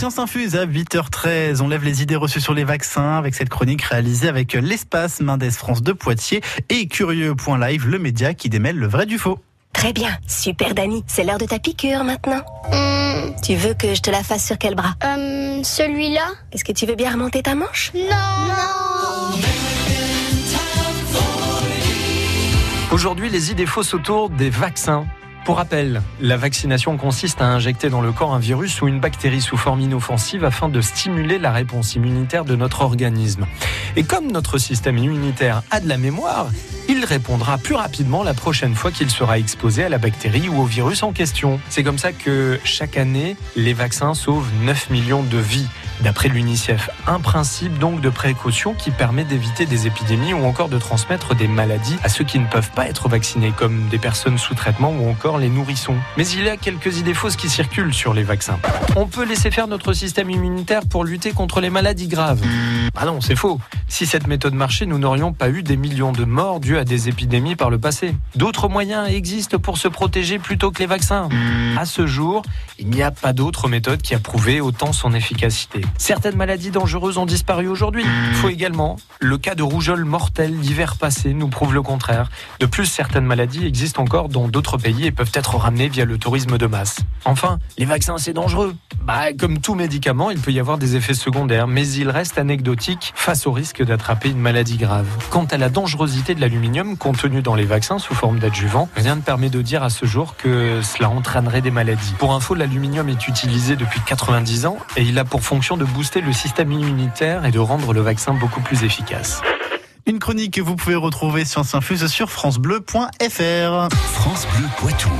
Science Infuse à 8h13. On lève les idées reçues sur les vaccins avec cette chronique réalisée avec l'espace Mendes France de Poitiers et Curieux.live, le média qui démêle le vrai du faux. Très bien, super Dani, c'est l'heure de ta piqûre maintenant. Hum, Tu veux que je te la fasse sur quel bras? Hum, celui-là? Est-ce que tu veux bien remonter ta manche? Non, non. Aujourd'hui, les idées fausses autour des vaccins. Pour rappel, la vaccination consiste à injecter dans le corps un virus ou une bactérie sous forme inoffensive afin de stimuler la réponse immunitaire de notre organisme. Et comme notre système immunitaire a de la mémoire, il répondra plus rapidement la prochaine fois qu'il sera exposé à la bactérie ou au virus en question. C'est comme ça que chaque année, les vaccins sauvent 9 millions de vies. D'après l'UNICEF, un principe donc de précaution qui permet d'éviter des épidémies ou encore de transmettre des maladies à ceux qui ne peuvent pas être vaccinés, comme des personnes sous traitement ou encore les nourrissons. Mais il y a quelques idées fausses qui circulent sur les vaccins. On peut laisser faire notre système immunitaire pour lutter contre les maladies graves. Ah non, c'est faux. Si cette méthode marchait, nous n'aurions pas eu des millions de morts dues à des épidémies par le passé. D'autres moyens existent pour se protéger plutôt que les vaccins. À ce jour, il n'y a pas d'autre méthode qui a prouvé autant son efficacité. Certaines maladies dangereuses ont disparu aujourd'hui. Faut également, le cas de rougeole mortelle l'hiver passé nous prouve le contraire. De plus, certaines maladies existent encore dans d'autres pays et peuvent être ramenées via le tourisme de masse. Enfin, les vaccins, c'est dangereux. Bah, comme tout médicament, il peut y avoir des effets secondaires, mais il reste anecdotique face au risque d'attraper une maladie grave. Quant à la dangerosité de l'aluminium contenu dans les vaccins sous forme d'adjuvant, rien ne permet de dire à ce jour que cela entraînerait des maladies. Pour info, l'aluminium est utilisé depuis 90 ans et il a pour fonction de booster le système immunitaire et de rendre le vaccin beaucoup plus efficace. Une chronique que vous pouvez retrouver Science Infuse sur francebleu.fr. France Bleu Poitou.